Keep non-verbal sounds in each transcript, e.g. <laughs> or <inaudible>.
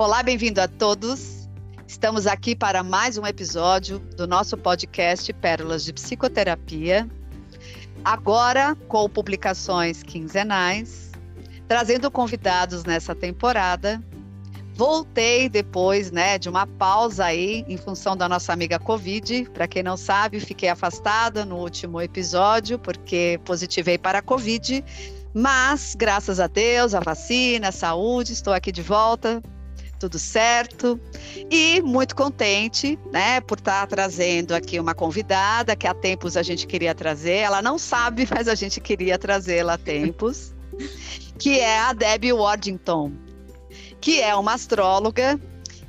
Olá, bem-vindo a todos. Estamos aqui para mais um episódio do nosso podcast Pérolas de Psicoterapia. Agora com publicações quinzenais, trazendo convidados nessa temporada. Voltei depois, né, de uma pausa aí em função da nossa amiga Covid. Para quem não sabe, fiquei afastada no último episódio porque positivei para a Covid. Mas, graças a Deus, a vacina, a saúde, estou aqui de volta tudo certo. E muito contente, né, por estar trazendo aqui uma convidada que há tempos a gente queria trazer. Ela não sabe, <laughs> mas a gente queria trazê-la há tempos, <laughs> que é a Debbie Waddington, que é uma astróloga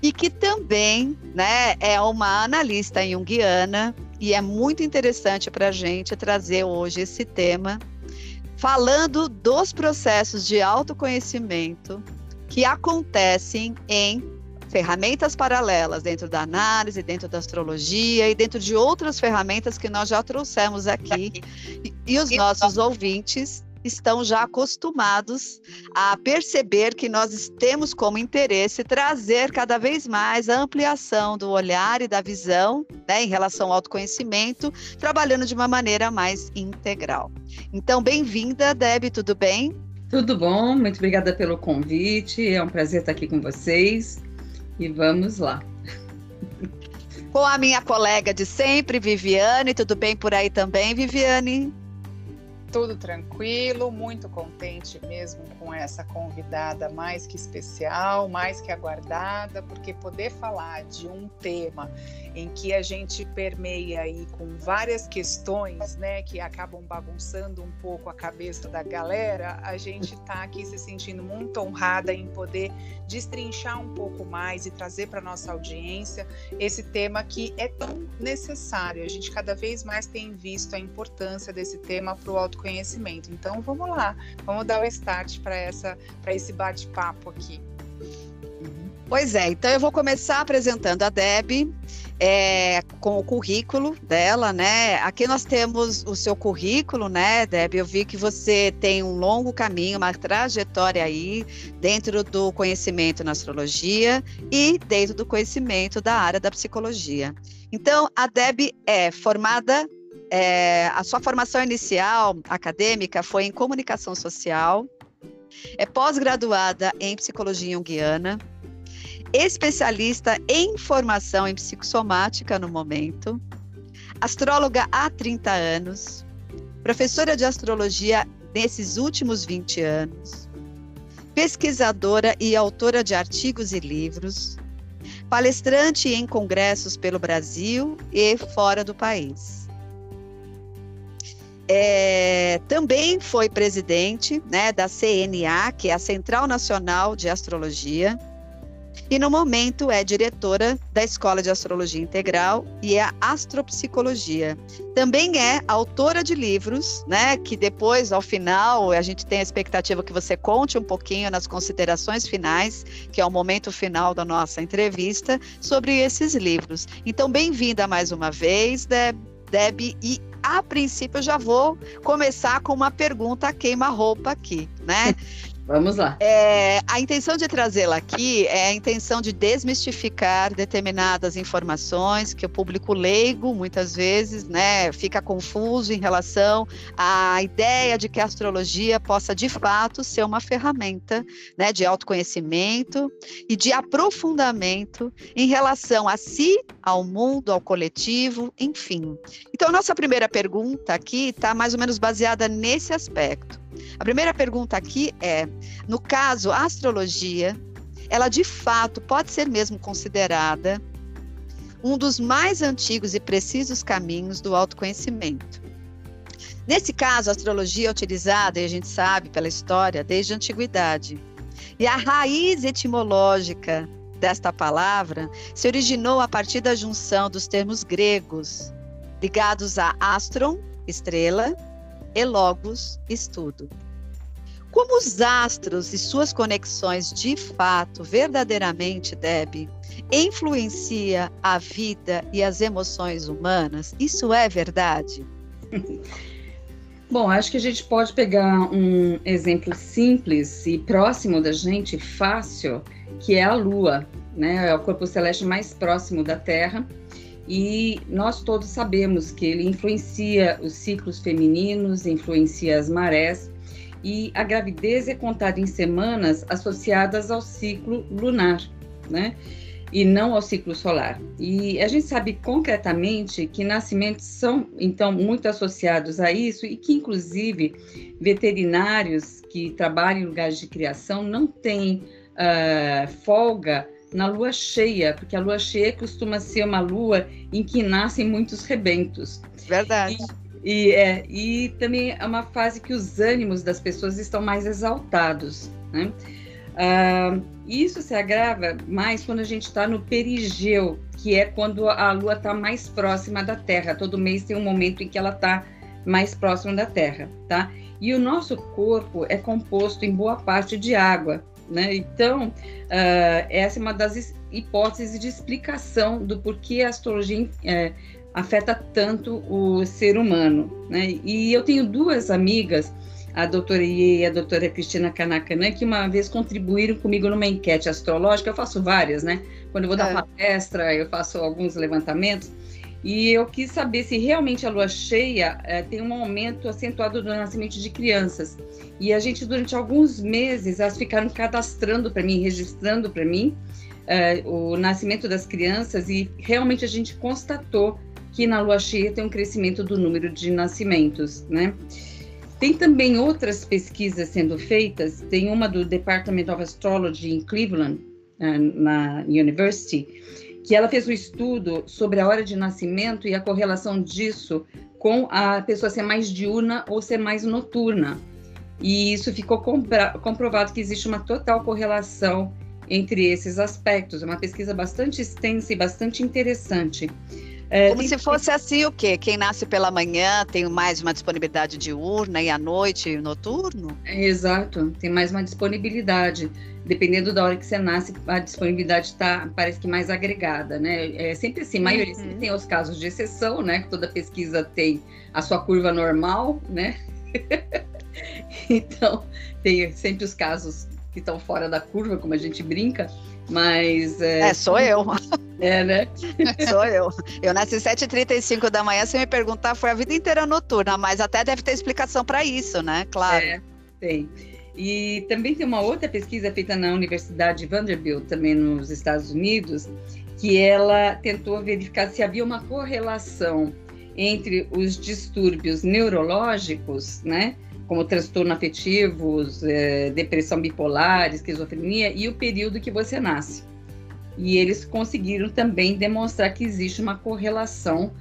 e que também, né, é uma analista junguiana e é muito interessante para a gente trazer hoje esse tema falando dos processos de autoconhecimento que acontecem em ferramentas paralelas dentro da análise, dentro da astrologia e dentro de outras ferramentas que nós já trouxemos aqui. E, e os nossos ouvintes estão já acostumados a perceber que nós temos como interesse trazer cada vez mais a ampliação do olhar e da visão né, em relação ao autoconhecimento, trabalhando de uma maneira mais integral. Então, bem-vinda, Deb, tudo bem? Tudo bom, muito obrigada pelo convite. É um prazer estar aqui com vocês e vamos lá. Com a minha colega de sempre, Viviane. Tudo bem por aí também, Viviane? Tudo tranquilo, muito contente mesmo com essa convidada mais que especial, mais que aguardada, porque poder falar de um tema em que a gente permeia aí com várias questões, né, que acabam bagunçando um pouco a cabeça da galera, a gente está aqui se sentindo muito honrada em poder destrinchar um pouco mais e trazer para nossa audiência esse tema que é tão necessário. A gente cada vez mais tem visto a importância desse tema para o autoconhecimento. Então, vamos lá, vamos dar o start para essa para esse bate-papo aqui. Pois é, então eu vou começar apresentando a Deb é, com o currículo dela, né? Aqui nós temos o seu currículo, né, Deb? Eu vi que você tem um longo caminho, uma trajetória aí dentro do conhecimento na astrologia e dentro do conhecimento da área da psicologia. Então, a Deb é formada, é, a sua formação inicial acadêmica foi em comunicação social, é pós-graduada em psicologia junguiana, especialista em formação em psicossomática no momento, astróloga há 30 anos, professora de astrologia nesses últimos 20 anos, pesquisadora e autora de artigos e livros, palestrante em congressos pelo Brasil e fora do país. É, também foi presidente né, da CNA, que é a Central Nacional de Astrologia, e no momento é diretora da Escola de Astrologia Integral e é Astropsicologia. Também é autora de livros, né, que depois ao final a gente tem a expectativa que você conte um pouquinho nas considerações finais, que é o momento final da nossa entrevista, sobre esses livros. Então, bem-vinda mais uma vez, Deb, Deb e a princípio eu já vou começar com uma pergunta queima-roupa aqui, né? <laughs> Vamos lá. É, a intenção de trazê-la aqui é a intenção de desmistificar determinadas informações que o público leigo, muitas vezes, né, fica confuso em relação à ideia de que a astrologia possa, de fato, ser uma ferramenta né, de autoconhecimento e de aprofundamento em relação a si, ao mundo, ao coletivo, enfim. Então, nossa primeira pergunta aqui está mais ou menos baseada nesse aspecto. A primeira pergunta aqui é: no caso, a astrologia, ela de fato pode ser mesmo considerada um dos mais antigos e precisos caminhos do autoconhecimento. Nesse caso, a astrologia é utilizada, e a gente sabe pela história, desde a antiguidade. E a raiz etimológica desta palavra se originou a partir da junção dos termos gregos ligados a astron, estrela, e logos, estudo. Como os astros e suas conexões de fato, verdadeiramente, Deb, influencia a vida e as emoções humanas? Isso é verdade? <laughs> Bom, acho que a gente pode pegar um exemplo simples e próximo da gente, fácil, que é a Lua, né? É o corpo celeste mais próximo da Terra. E nós todos sabemos que ele influencia os ciclos femininos, influencia as marés, e a gravidez é contada em semanas associadas ao ciclo lunar, né? E não ao ciclo solar. E a gente sabe concretamente que nascimentos são, então, muito associados a isso e que, inclusive, veterinários que trabalham em lugares de criação não têm uh, folga na lua cheia, porque a lua cheia costuma ser uma lua em que nascem muitos rebentos. Verdade. E, e, é, e também é uma fase que os ânimos das pessoas estão mais exaltados. Né? Uh, isso se agrava mais quando a gente está no perigeu, que é quando a lua está mais próxima da Terra. Todo mês tem um momento em que ela está mais próxima da Terra, tá? E o nosso corpo é composto em boa parte de água. Né? Então, uh, essa é uma das hipóteses de explicação do porquê a astrologia uh, afeta tanto o ser humano. Né? E eu tenho duas amigas, a doutora Iê e a doutora Cristina Kanakanã, que uma vez contribuíram comigo numa enquete astrológica. Eu faço várias, né? Quando eu vou dar é. palestra, eu faço alguns levantamentos. E eu quis saber se realmente a lua cheia é, tem um aumento acentuado do nascimento de crianças. E a gente, durante alguns meses, elas ficaram cadastrando para mim, registrando para mim é, o nascimento das crianças, e realmente a gente constatou que na lua cheia tem um crescimento do número de nascimentos, né? Tem também outras pesquisas sendo feitas, tem uma do Department of Astrology em Cleveland, é, na University, que ela fez um estudo sobre a hora de nascimento e a correlação disso com a pessoa ser mais diurna ou ser mais noturna. E isso ficou comprovado que existe uma total correlação entre esses aspectos. É uma pesquisa bastante extensa e bastante interessante. É, Como se fosse assim o quê? Quem nasce pela manhã tem mais uma disponibilidade diurna e à noite noturno? É, exato, tem mais uma disponibilidade. Dependendo da hora que você nasce, a disponibilidade está, parece que mais agregada, né? É sempre assim, a maioria uhum. tem os casos de exceção, né? Toda pesquisa tem a sua curva normal, né? <laughs> então, tem sempre os casos que estão fora da curva, como a gente brinca, mas... É, é sou eu. <laughs> É, né? <laughs> Sou eu. Eu nasci às 7h35 da manhã, se me perguntar, foi a vida inteira noturna, mas até deve ter explicação para isso, né? Claro. É, tem. E também tem uma outra pesquisa feita na Universidade Vanderbilt, também nos Estados Unidos, que ela tentou verificar se havia uma correlação entre os distúrbios neurológicos, né? Como transtorno afetivos, é, depressão bipolar, esquizofrenia, e o período que você nasce. E eles conseguiram também demonstrar que existe uma correlação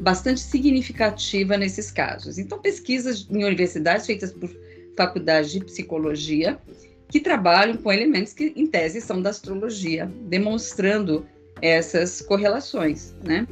bastante significativa nesses casos. Então, pesquisas em universidades feitas por faculdades de psicologia que trabalham com elementos que, em tese, são da astrologia, demonstrando essas correlações, né?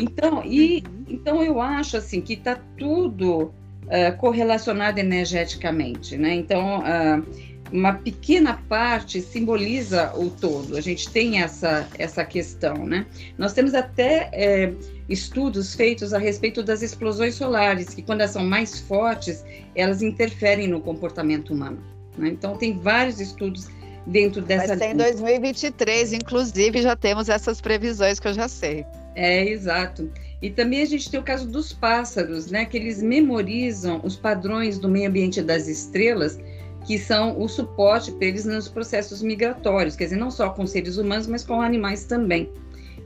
Então, e, uhum. então eu acho assim que está tudo uh, correlacionado energeticamente, né? Então, uh, uma pequena parte simboliza o todo. A gente tem essa, essa questão, né? Nós temos até é, estudos feitos a respeito das explosões solares, que quando elas são mais fortes, elas interferem no comportamento humano. Né? Então, tem vários estudos dentro dessa... Vai ser em 2023, inclusive, já temos essas previsões que eu já sei. É, exato. E também a gente tem o caso dos pássaros, né? Que eles memorizam os padrões do meio ambiente das estrelas, que são o suporte para eles nos processos migratórios, quer dizer, não só com seres humanos, mas com animais também.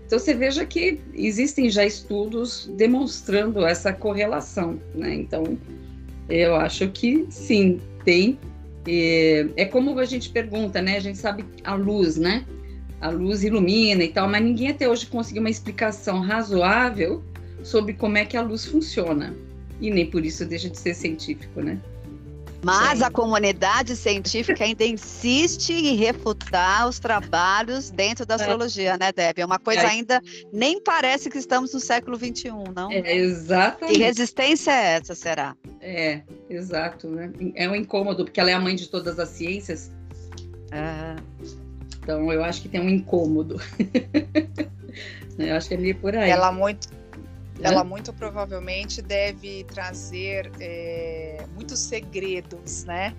Então você veja que existem já estudos demonstrando essa correlação, né? Então eu acho que sim, tem. É, é como a gente pergunta, né? A gente sabe a luz, né? A luz ilumina e tal, mas ninguém até hoje conseguiu uma explicação razoável sobre como é que a luz funciona. E nem por isso deixa de ser científico, né? Mas a comunidade científica ainda insiste em refutar os trabalhos dentro da é. astrologia, né, Debbie? É uma coisa é. ainda nem parece que estamos no século XXI, não? É, exatamente. Que resistência é essa, será? É, exato, né? É um incômodo, porque ela é a mãe de todas as ciências. É. Então, eu acho que tem um incômodo. <laughs> eu acho que é meio por aí. Ela muito ela muito provavelmente deve trazer é, muitos segredos, né?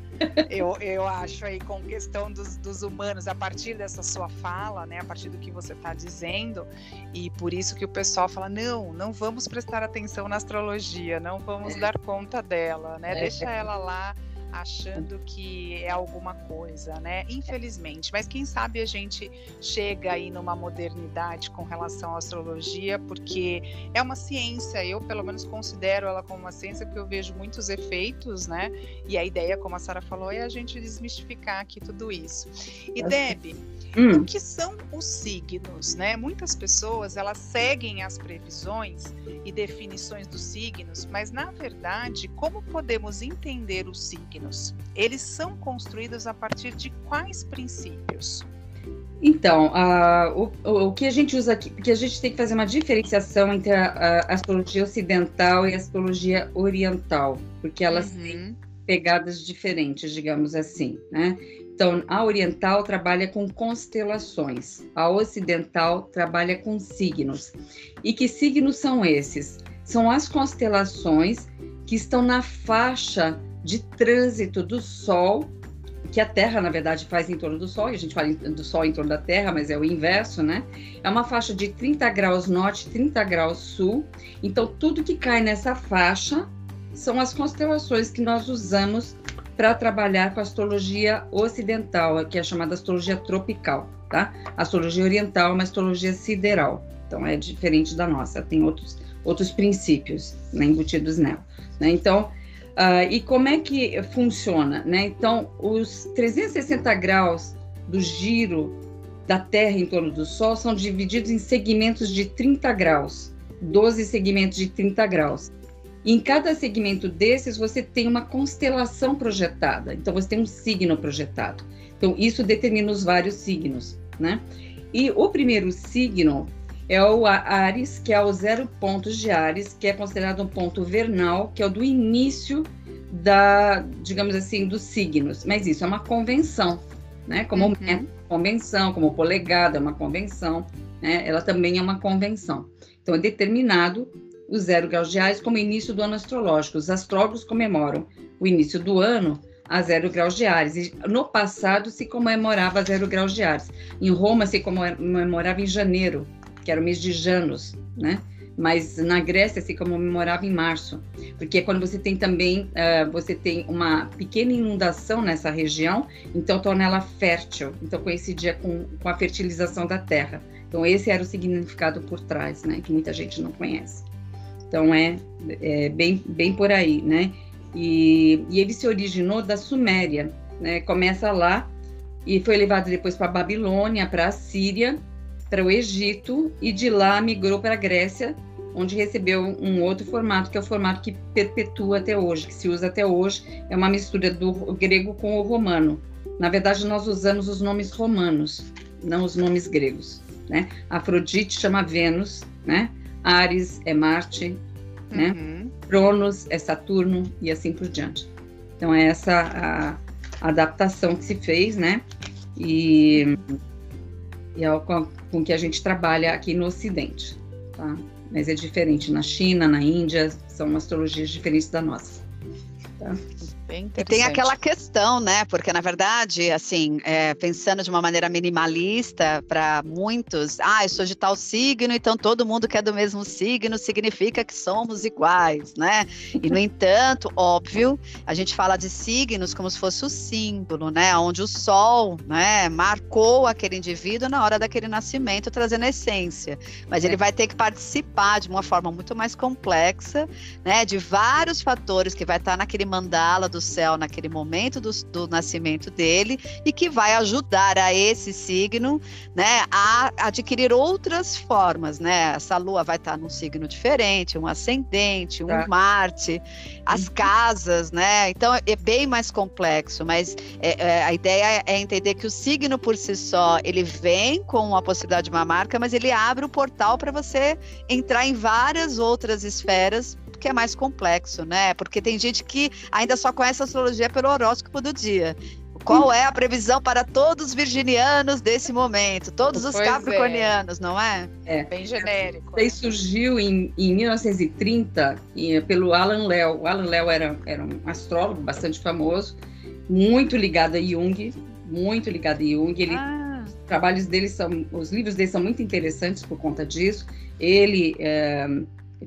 eu, eu acho aí com questão dos, dos, humanos, a partir dessa sua fala, né? A partir do que você está dizendo, e por isso que o pessoal fala: não, não vamos prestar atenção na astrologia, não vamos é. dar conta dela, né? É. Deixa ela lá achando que é alguma coisa, né? Infelizmente. Mas quem sabe a gente chega aí numa modernidade com relação à astrologia, porque é uma ciência, eu pelo menos considero ela como uma ciência que eu vejo muitos efeitos, né? E a ideia, como a Sara falou, é a gente desmistificar aqui tudo isso. E Deb, hum. o que são os signos, né? Muitas pessoas, elas seguem as previsões e definições dos signos, mas na verdade, como podemos entender os signos? Eles são construídos a partir de quais princípios? Então, uh, o, o, que a gente usa aqui, porque a gente tem que fazer uma diferenciação entre a, a astrologia ocidental e a astrologia oriental, porque elas uhum. têm pegadas diferentes, digamos assim, né? Então, a oriental trabalha com constelações, a ocidental trabalha com signos. E que signos são esses? São as constelações que estão na faixa de trânsito do Sol, que a Terra, na verdade, faz em torno do Sol, e a gente fala do Sol em torno da Terra, mas é o inverso, né? É uma faixa de 30 graus norte, 30 graus sul. Então, tudo que cai nessa faixa são as constelações que nós usamos para trabalhar com a astrologia ocidental, que é chamada astrologia tropical, tá? A astrologia oriental é uma astrologia sideral, então é diferente da nossa, tem outros, outros princípios né, embutidos nela. Né? Então, uh, e como é que funciona? Né? Então, os 360 graus do giro da Terra em torno do Sol são divididos em segmentos de 30 graus, 12 segmentos de 30 graus. Em cada segmento desses, você tem uma constelação projetada. Então, você tem um signo projetado. Então, isso determina os vários signos, né? E o primeiro signo é o Ares, que é o zero pontos de Ares, que é considerado um ponto vernal, que é o do início da, digamos assim, dos signos. Mas isso é uma convenção, né? Como uhum. é convenção, como polegada é uma convenção, né? Ela também é uma convenção. Então, é determinado o zero graus de Ares como início do ano astrológico. Os astrólogos comemoram o início do ano a zero graus de Ares. E no passado se comemorava zero graus de Ares. Em Roma se comemorava em janeiro, que era o mês de Janos, né? Mas na Grécia se comemorava em março, porque é quando você tem também uh, você tem uma pequena inundação nessa região, então torna ela fértil. Então coincidia com, com a fertilização da terra. Então esse era o significado por trás, né? Que muita gente não conhece. Então é, é bem, bem por aí, né? E, e, ele se originou da Suméria, né? Começa lá e foi levado depois para a Babilônia, para a Síria, para o Egito e de lá migrou para a Grécia, onde recebeu um outro formato, que é o formato que perpetua até hoje, que se usa até hoje, é uma mistura do grego com o romano. Na verdade, nós usamos os nomes romanos, não os nomes gregos. Né? Afrodite chama Vênus, né? Ares é Marte, né? Uhum. Cronos é Saturno e assim por diante. Então é essa a, adaptação que se fez, né? E, e é com, que a gente trabalha aqui no Ocidente, tá? Mas é diferente na China, na Índia, são astrologias diferentes da nossa. Tá? E tem aquela questão, né? Porque, na verdade, assim, é, pensando de uma maneira minimalista, para muitos, ah, eu sou de tal signo, então todo mundo que é do mesmo signo significa que somos iguais, né? E, no entanto, óbvio, a gente fala de signos como se fosse o símbolo, né? Onde o sol, né, marcou aquele indivíduo na hora daquele nascimento, trazendo a essência. Mas ele é. vai ter que participar de uma forma muito mais complexa, né? De vários fatores que vai estar naquele mandala do céu naquele momento do, do nascimento dele e que vai ajudar a esse signo, né, a adquirir outras formas, né? Essa lua vai estar num signo diferente, um ascendente, um tá. Marte, as uhum. casas, né? Então é bem mais complexo, mas é, é, a ideia é entender que o signo por si só ele vem com a possibilidade de uma marca, mas ele abre o portal para você entrar em várias outras esferas que é mais complexo, né? Porque tem gente que ainda só conhece a astrologia pelo horóscopo do dia. qual é a previsão para todos os virginianos desse momento, todos os pois é. capricornianos, é. não é? É. Bem genérico. Isso surgiu em, em 1930 pelo Alan Léo. O Alan Léo era, era um astrólogo bastante famoso, muito ligado a Jung, muito ligado a Jung. Ele, ah. Os trabalhos dele são, os livros dele são muito interessantes por conta disso. Ele é,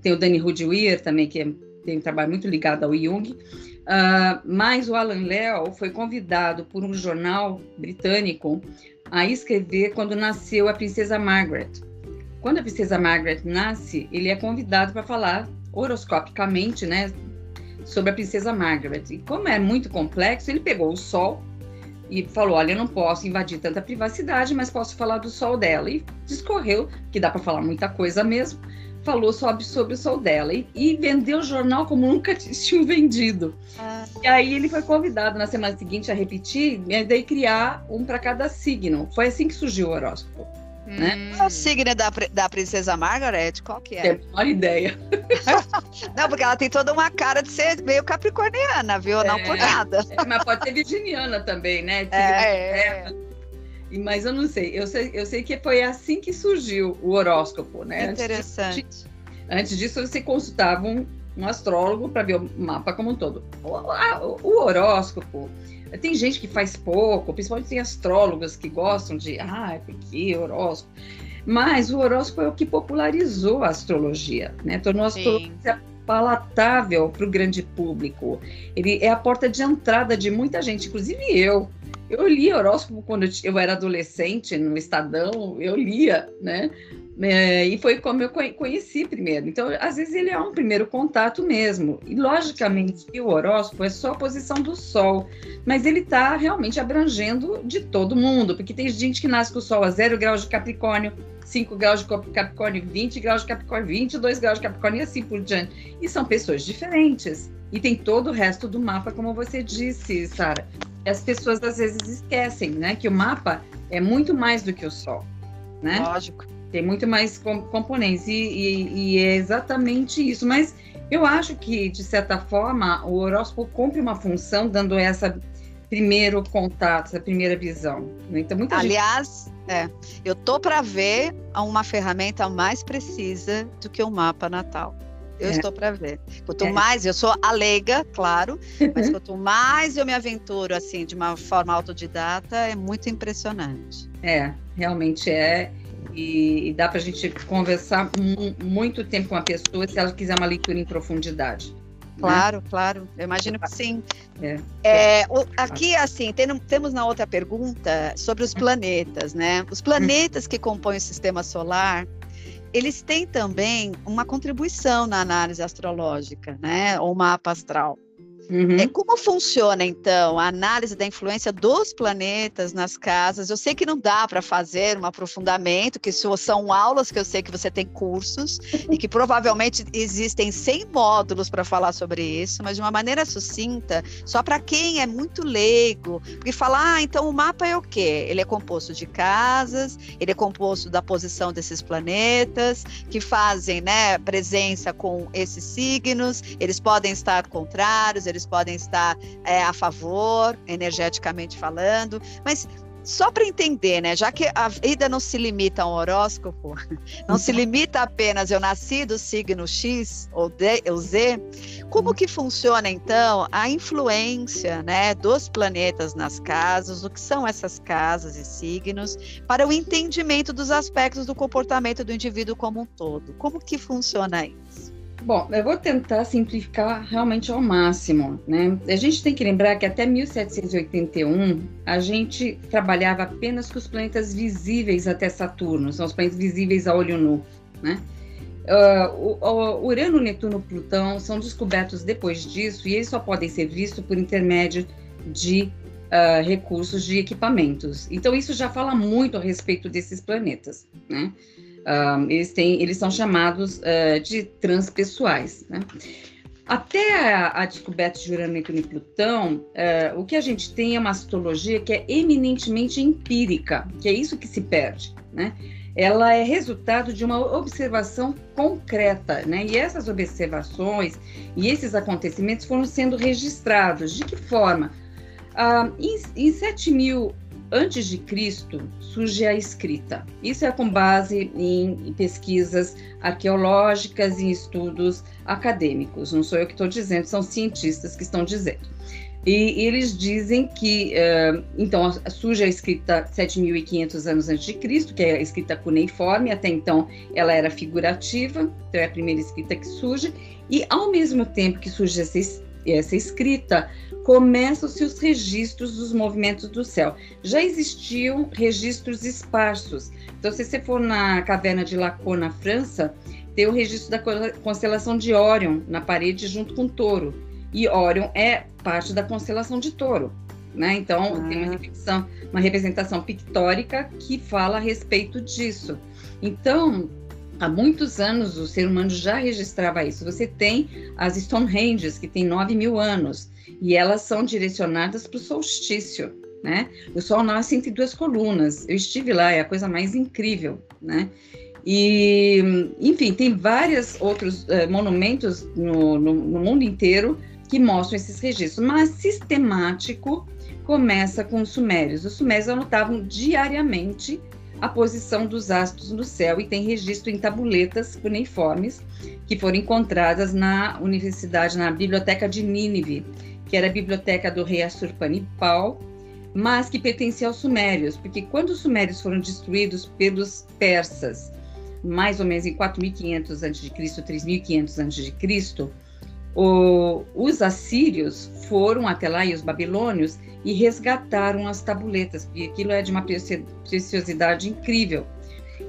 tem o Danny Rudweir também, que é, tem um trabalho muito ligado ao Jung. Uh, mas o Alan Léo foi convidado por um jornal britânico a escrever quando nasceu a princesa Margaret. Quando a princesa Margaret nasce, ele é convidado para falar horoscopicamente, né, sobre a princesa Margaret. E como é muito complexo, ele pegou o sol e falou: Olha, eu não posso invadir tanta privacidade, mas posso falar do sol dela. E discorreu, que dá para falar muita coisa mesmo, falou sobre, sobre o sol dela e, e vendeu o jornal como nunca <laughs> tinha vendido. Ah. E aí ele foi convidado na semana seguinte a repetir e daí criar um para cada signo. Foi assim que surgiu o horóscopo. Né? Hum. O signo da, da princesa Margaret? Qual que é? Tem uma ideia. <laughs> Não, porque ela tem toda uma cara de ser meio capricorniana, viu? É, Não por nada. É, mas pode ser virginiana também, né? É, é. Mas eu não sei. Eu, sei. eu sei que foi assim que surgiu o horóscopo, né? Interessante. Antes, antes disso, você consultava um, um astrólogo para ver o mapa como um todo. O, a, o, horóscopo. Tem gente que faz pouco, principalmente tem astrólogos que gostam de, ah, porque horóscopo. Mas o horóscopo é o que popularizou a astrologia, né? Tornou a astrologia palatável para o grande público. Ele é a porta de entrada de muita gente, inclusive eu. Eu lia horóscopo quando eu era adolescente, no Estadão, eu lia, né? É, e foi como eu conheci primeiro. Então, às vezes, ele é um primeiro contato mesmo. E, logicamente, o horóscopo é só a posição do Sol, mas ele está realmente abrangendo de todo mundo, porque tem gente que nasce com o Sol a zero graus de Capricórnio, 5 graus de Capricórnio, 20 graus de Capricórnio, 22 graus de Capricórnio e assim por diante. E são pessoas diferentes. E tem todo o resto do mapa, como você disse, Sara as pessoas às vezes esquecem, né, que o mapa é muito mais do que o Sol, né? Lógico. Tem muito mais componentes e, e, e, é exatamente isso. Mas eu acho que de certa forma o horóscopo cumpre uma função dando essa primeiro contato, essa primeira visão. Né? Então muita Aliás, gente... é, eu tô para ver uma ferramenta mais precisa do que o mapa natal. Eu é. estou para ver. Quanto é. mais, eu sou alega, claro, mas <laughs> quanto mais eu me aventuro assim de uma forma autodidata, é muito impressionante. É, realmente é. E, e dá para a gente conversar muito tempo com a pessoa se ela quiser uma leitura em profundidade. Né? Claro, né? claro. Eu imagino que sim. É. É, o, aqui, assim, tem, temos na outra pergunta sobre os planetas, né? Os planetas que compõem o sistema solar, eles têm também uma contribuição na análise astrológica, né, ou mapa astral. Uhum. É, como funciona, então, a análise da influência dos planetas nas casas? Eu sei que não dá para fazer um aprofundamento, que são aulas que eu sei que você tem cursos e que provavelmente existem 100 módulos para falar sobre isso, mas de uma maneira sucinta, só para quem é muito leigo, porque falar, ah, então o mapa é o quê? Ele é composto de casas, ele é composto da posição desses planetas, que fazem né, presença com esses signos, eles podem estar contrários, eles eles podem estar é, a favor, energeticamente falando, mas só para entender, né? Já que a vida não se limita a um horóscopo, <laughs> não se limita apenas eu nasci do signo X ou, D, ou Z, como que funciona então a influência, né, dos planetas nas casas, o que são essas casas e signos, para o entendimento dos aspectos do comportamento do indivíduo como um todo? Como que funciona isso? Bom, eu vou tentar simplificar realmente ao máximo, né? A gente tem que lembrar que até 1781 a gente trabalhava apenas com os planetas visíveis até Saturno, são os planetas visíveis a olho nu, né? Uh, o, Urano, Netuno, Plutão são descobertos depois disso e eles só podem ser vistos por intermédio de uh, recursos de equipamentos. Então isso já fala muito a respeito desses planetas, né? Eles, têm, eles são chamados uh, de transpessoais. Né? Até a, a, descoberta de Urano, e Plutão, uh, o que a gente tem é uma astrologia que é eminentemente empírica, que é isso que se perde. Né? Ela é resultado de uma observação concreta, né? E essas observações e esses acontecimentos foram sendo registrados. De que forma? Ah, em, em 7000 antes de Cristo surge a escrita. Isso é com base em pesquisas arqueológicas e estudos acadêmicos. Não sou eu que estou dizendo, são cientistas que estão dizendo. E eles dizem que, uh, então, surge a escrita 7.500 anos antes de Cristo, que é a escrita cuneiforme, até então ela era figurativa, então é a primeira escrita que surge, e ao mesmo tempo que surge essa escrita, começam-se os registros dos movimentos do céu. Já existiam registros esparsos. Então, se você for na caverna de Lacan, na França, tem o registro da constelação de Órion na parede junto com Touro. E Órion é parte da constelação de Touro. Né? Então, ah. tem uma representação, uma representação pictórica que fala a respeito disso. Então, há muitos anos o ser humano já registrava isso. Você tem as Stonehenges, que tem 9 mil anos e elas são direcionadas para o solstício, né? O Sol nasce entre duas colunas. Eu estive lá, é a coisa mais incrível, né? E, enfim, tem vários outros uh, monumentos no, no, no, mundo inteiro que mostram esses registros, mas sistemático começa com os sumérios. Os sumérios anotavam diariamente a posição dos astros no céu e tem registro em tabuletas cuneiformes que foram encontradas na universidade, na biblioteca de Nínive, que era a biblioteca do rei Assurbanipal, mas que pertencia aos sumérios, porque quando os sumérios foram destruídos pelos persas, mais ou menos em 4500 a.C., 3500 a.C., os assírios foram até lá e os babilônios e resgataram as tabuletas, porque aquilo é de uma preciosidade incrível.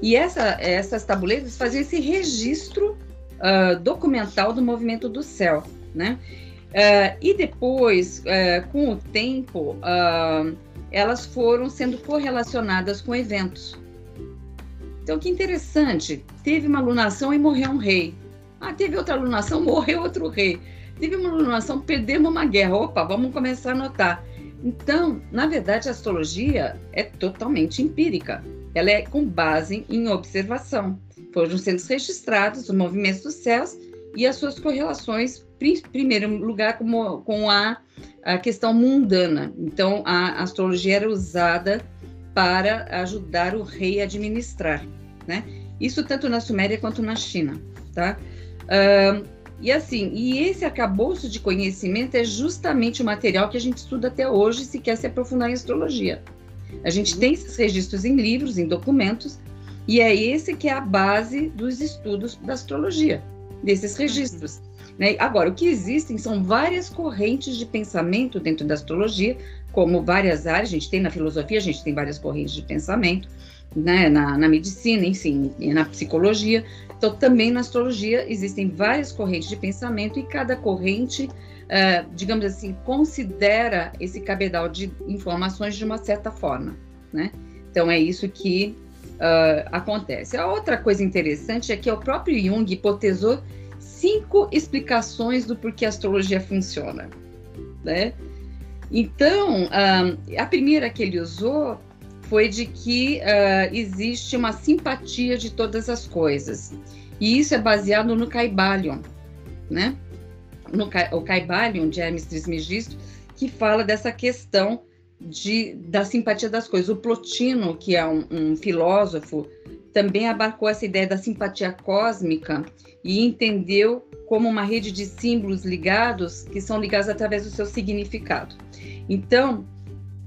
E essa, essas tabuletas faziam esse registro uh, documental do movimento do céu, né? Uh, e depois, uh, com o tempo, uh, elas foram sendo correlacionadas com eventos. Então, que interessante. Teve uma alunação e morreu um rei. Ah, teve outra alunação, <laughs> morreu outro rei. Teve uma alunação, perdemos uma guerra. Opa, vamos começar a notar. Então, na verdade, a astrologia é totalmente empírica. Ela é com base em observação. Foram sendo registrados os movimentos dos céus e as suas correlações primeiro lugar com, com a, a questão mundana. Então, a astrologia era usada para ajudar o rei a administrar, né? Isso tanto na Suméria quanto na China, tá? Uh, e assim, e esse acabouço de conhecimento é justamente o material que a gente estuda até hoje se quer se aprofundar em astrologia. A gente tem esses registros em livros, em documentos, e é esse que é a base dos estudos da astrologia, desses registros. Né? Agora, o que existem são várias correntes de pensamento dentro da astrologia, como várias áreas, a gente tem na filosofia, a gente tem várias correntes de pensamento, né? na, na medicina, enfim, na psicologia. Então, também na astrologia existem várias correntes de pensamento e cada corrente, uh, digamos assim, considera esse cabedal de informações de uma certa forma. Né? Então, é isso que uh, acontece. A outra coisa interessante é que o próprio Jung hipotesou cinco explicações do porquê a astrologia funciona, né? Então, a primeira que ele usou foi de que uh, existe uma simpatia de todas as coisas. E isso é baseado no Caibalion, né? No, o Caibalion, de Hermes Trismegisto, que fala dessa questão de, da simpatia das coisas. O Plotino, que é um, um filósofo, também abarcou essa ideia da simpatia cósmica e entendeu como uma rede de símbolos ligados que são ligados através do seu significado. Então,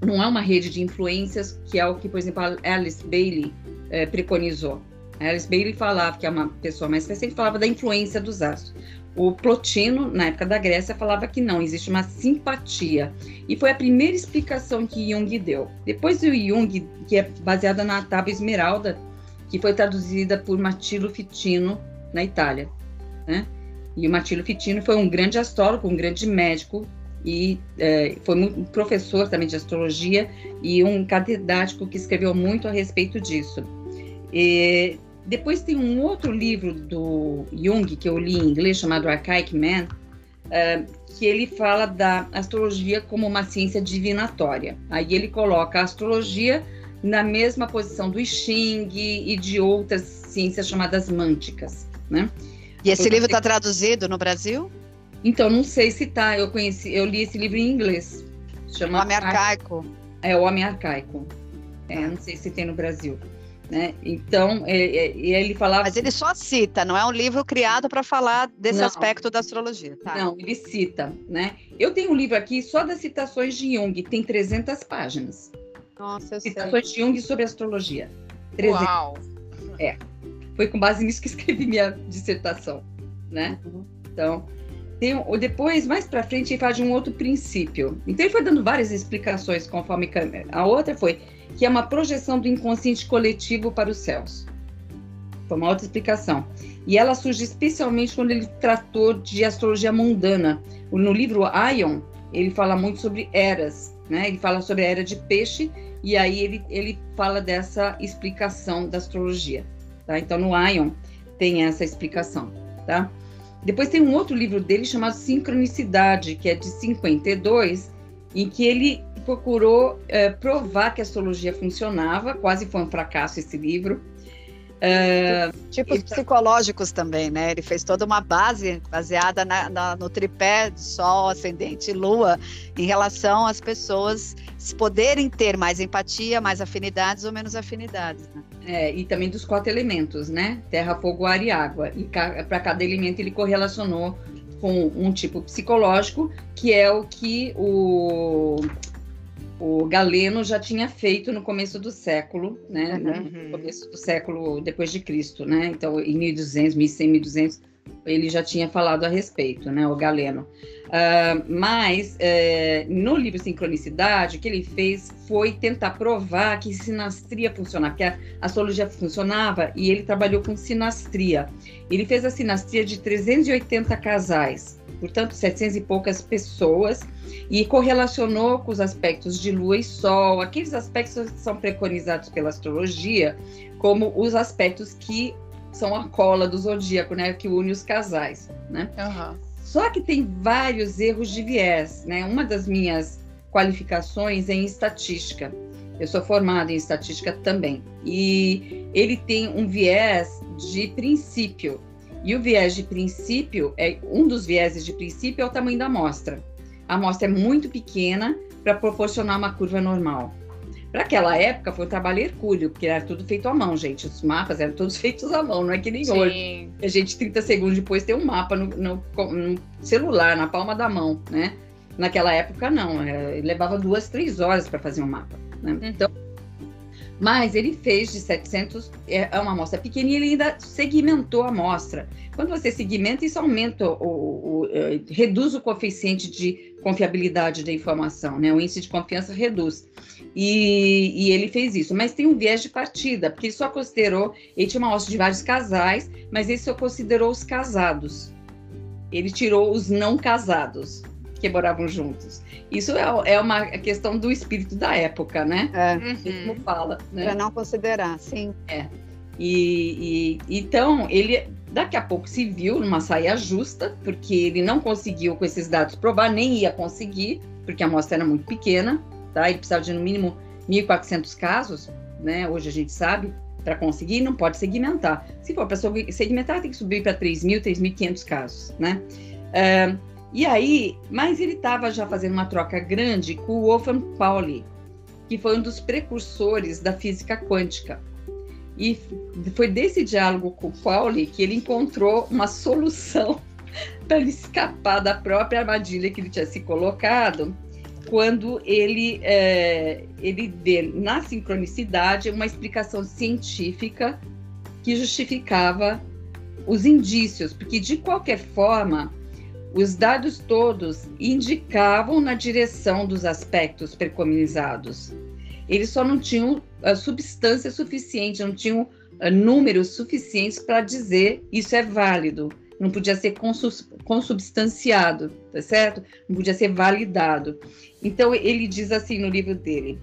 não é uma rede de influências que é o que, por exemplo, Alice Bailey é, preconizou. Alice Bailey falava, que é uma pessoa mais recente, falava da influência dos astros. O Plotino, na época da Grécia, falava que não, existe uma simpatia. E foi a primeira explicação que Jung deu. Depois do Jung, que é baseada na tábua esmeralda, que foi traduzida por Matilo Fitino na Itália. Né? E o Matilo Fitino foi um grande astrólogo, um grande médico e é, foi um professor também de astrologia e um catedrático que escreveu muito a respeito disso. E depois tem um outro livro do Jung que eu li em inglês chamado Archaic Man, é, que ele fala da astrologia como uma ciência divinatória. Aí ele coloca a astrologia na mesma posição do I Ching e de outras ciências chamadas mânticas, né? E esse livro está traduzido no Brasil? Então, não sei se está. Eu conheci, eu li esse livro em inglês chama o homem arcaico. É o homem arcaico. É, não sei se tem no Brasil. Né? Então, é, é, ele falava. Mas ele só cita, não é um livro criado para falar desse não, aspecto da astrologia. Tá. Não, ele cita. Né? Eu tenho um livro aqui só das citações de Jung, tem 300 páginas. Nossa, eu Citações sei. de Jung sobre astrologia. 300. Uau! É. Foi com base nisso que escrevi minha dissertação. Né? Uhum. Então, tem, depois, mais para frente, ele fala de um outro princípio. Então, ele foi dando várias explicações conforme. A outra foi que é uma projeção do inconsciente coletivo para os céus. Foi uma outra explicação. E ela surge especialmente quando ele tratou de astrologia mundana. No livro Ion, ele fala muito sobre eras, né? Ele fala sobre a era de peixe e aí ele, ele fala dessa explicação da astrologia, tá? Então no Ion tem essa explicação, tá? Depois tem um outro livro dele chamado Sincronicidade, que é de 52, em que ele procurou é, provar que a astrologia funcionava, quase foi um fracasso esse livro. Uh, Tipos tá psicológicos também, né? Ele fez toda uma base baseada na, na, no tripé de Sol, Ascendente e Lua, em relação às pessoas poderem ter mais empatia, mais afinidades ou menos afinidades. Né? É, e também dos quatro elementos, né? Terra, fogo, ar e água. E para cada elemento ele correlacionou com um tipo psicológico, que é o que o o Galeno já tinha feito no começo do século, né? Uhum. No começo do século depois de Cristo, né? Então, em 1200, 1100, 1200, ele já tinha falado a respeito, né? O Galeno. Uh, mas, uh, no livro Sincronicidade, o que ele fez foi tentar provar que sinastria funcionava, que a astrologia funcionava, e ele trabalhou com sinastria. Ele fez a sinastria de 380 casais, portanto, 700 e poucas pessoas, e correlacionou com os aspectos de Lua e Sol, aqueles aspectos que são preconizados pela astrologia, como os aspectos que são a cola do zodíaco, né, que une os casais, né? Uhum. Só que tem vários erros de viés, né? Uma das minhas qualificações é em estatística. Eu sou formada em estatística também. E ele tem um viés de princípio. E o viés de princípio é um dos vieses de princípio é o tamanho da amostra a amostra é muito pequena para proporcionar uma curva normal. Para aquela época foi um trabalho hercúleo, porque era tudo feito à mão, gente. Os mapas eram todos <laughs> feitos à mão, não é que nem Sim. hoje. A gente, 30 segundos depois, tem um mapa no, no, no celular, na palma da mão, né? Naquela época, não. É, levava duas, três horas para fazer um mapa. Né? Uhum. Então, mas ele fez de 700, é, é uma amostra pequena e ele ainda segmentou a amostra. Quando você segmenta, isso aumenta, o, o, o, é, reduz o coeficiente de confiabilidade da informação, né? O índice de confiança reduz. E, e, ele fez isso, mas tem um viés de partida, porque ele só considerou, ele tinha uma amostra de vários casais, mas ele só considerou os casados. Ele tirou os não casados que moravam juntos. Isso é, é uma questão do espírito da época, né? É. Uhum. Como fala. Né? Para não considerar, sim. É. E, e, então ele daqui a pouco se viu numa saia justa, porque ele não conseguiu com esses dados provar, nem ia conseguir, porque a amostra era muito pequena, tá? Ele precisava de no mínimo 1.400 casos, né? Hoje a gente sabe, para conseguir, não pode segmentar. Se for para segmentar, tem que subir para 3.000, 3.500 casos, né? Uh, e aí, mas ele estava já fazendo uma troca grande com o Wolfgang Pauli, que foi um dos precursores da física quântica. E foi desse diálogo com o Pauli que ele encontrou uma solução <laughs> para ele escapar da própria armadilha que ele tinha se colocado, quando ele, é, ele vê na sincronicidade uma explicação científica que justificava os indícios, porque de qualquer forma os dados todos indicavam na direção dos aspectos preconizados. Eles só não tinham uh, substância suficiente, não tinham uh, números suficientes para dizer isso é válido. Não podia ser consubstanciado, tá certo? Não podia ser validado. Então, ele diz assim no livro dele: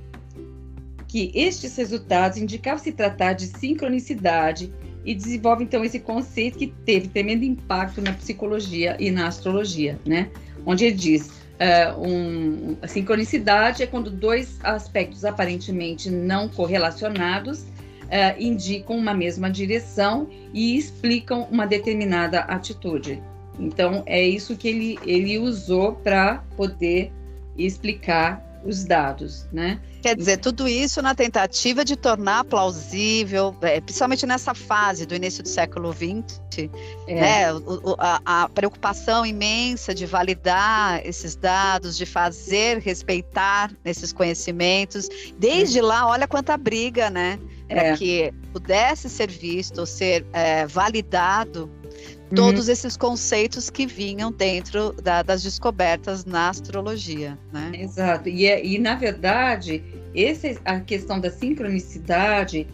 que estes resultados indicavam se tratar de sincronicidade e desenvolve então esse conceito que teve tremendo impacto na psicologia e na astrologia, né? Onde ele diz uh, um, a sincronicidade é quando dois aspectos aparentemente não correlacionados uh, indicam uma mesma direção e explicam uma determinada atitude. Então é isso que ele, ele usou para poder explicar os dados, né? Quer dizer, tudo isso na tentativa de tornar plausível, é, principalmente nessa fase do início do século XX, é. né, a, a, preocupação imensa de validar esses dados, de fazer respeitar esses conhecimentos. Desde é. lá, olha quanta briga, né? Para é. que pudesse ser visto, ser é, validado todos uhum. esses conceitos que vinham dentro da, das descobertas na astrologia, né? Exato. E, é, e na verdade, esse, a questão da sincronicidade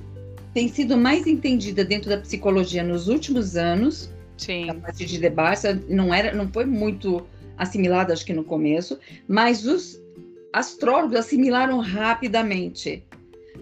tem sido mais entendida dentro da psicologia nos últimos anos. Sim. A partir de debates, não era, não foi muito assimilada, acho que no começo, mas os astrólogos assimilaram rapidamente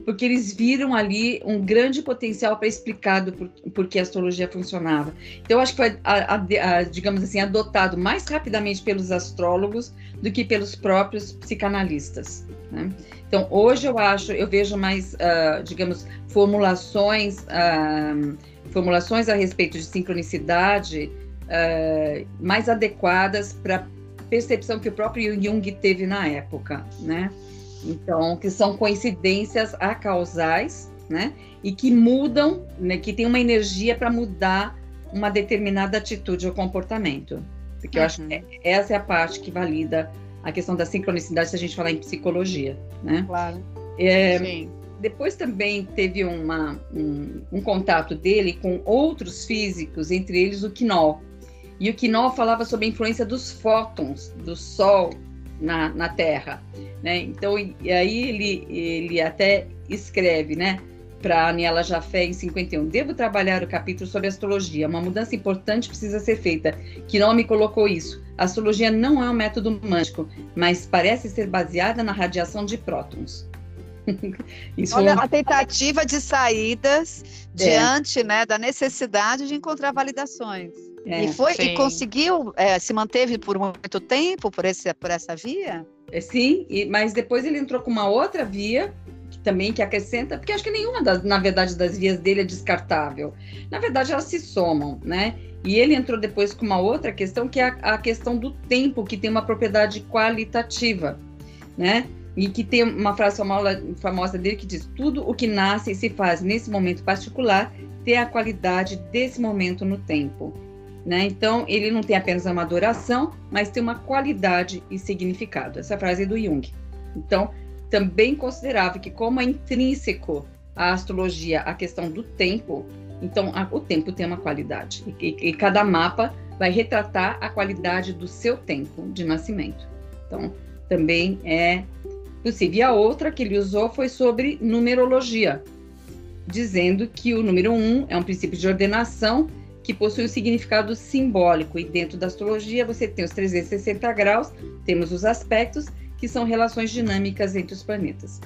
porque eles viram ali um grande potencial para explicar do por, por, que a astrologia funcionava. Então, acho que foi, a, a, a, digamos assim, adotado mais rapidamente pelos astrólogos do que pelos próprios psicanalistas. Né? Então, hoje eu acho, eu vejo mais, uh, digamos, formulações, uh, formulações a respeito de sincronicidade uh, mais adequadas para percepção que o próprio Jung teve na época, né? Então, que são coincidências acausais, né? E que mudam, né? Que tem uma energia para mudar uma determinada atitude ou comportamento. Porque uhum. eu acho que uhum. essa é a parte que valida a questão da sincronicidade se a gente falar em psicologia, né? Claro. É, Sim. Depois também teve uma, um, um, contato dele com outros físicos, entre eles o Quinol. E o Quinol falava sobre a influência dos fótons do Sol na, na Terra. Né? Então, e aí ele, ele até escreve, né? Para Aniela Jafé em 51. Devo trabalhar o capítulo sobre astrologia. Uma mudança importante precisa ser feita. Que nome colocou isso? A astrologia não é um método mágico, mas parece ser baseada na radiação de prótons. <laughs> Isso Olha, a tentativa de saídas é. diante né, da necessidade de encontrar validações. É, e foi sim. e conseguiu, é, se manteve por muito tempo por, esse, por essa via? É, sim, e, mas depois ele entrou com uma outra via que também que acrescenta, porque acho que nenhuma das, na verdade das vias dele é descartável. Na verdade elas se somam, né? E ele entrou depois com uma outra questão que é a, a questão do tempo, que tem uma propriedade qualitativa, né? E que tem uma frase famosa, famosa dele que diz: tudo o que nasce e se faz nesse momento particular tem a qualidade desse momento no tempo. Né? Então, ele não tem apenas uma adoração, mas tem uma qualidade e significado. Essa frase é do Jung. Então, também considerava que, como é intrínseco à astrologia a questão do tempo, então a, o tempo tem uma qualidade. E, e, cada mapa vai retratar a qualidade do seu tempo de nascimento. Então, também é possível. E a outra que ele usou foi sobre numerologia, dizendo que o número um é um princípio de ordenação que possui um significado simbólico. E dentro da astrologia você tem os 360 graus, temos os aspectos, que são relações dinâmicas entre os planetas.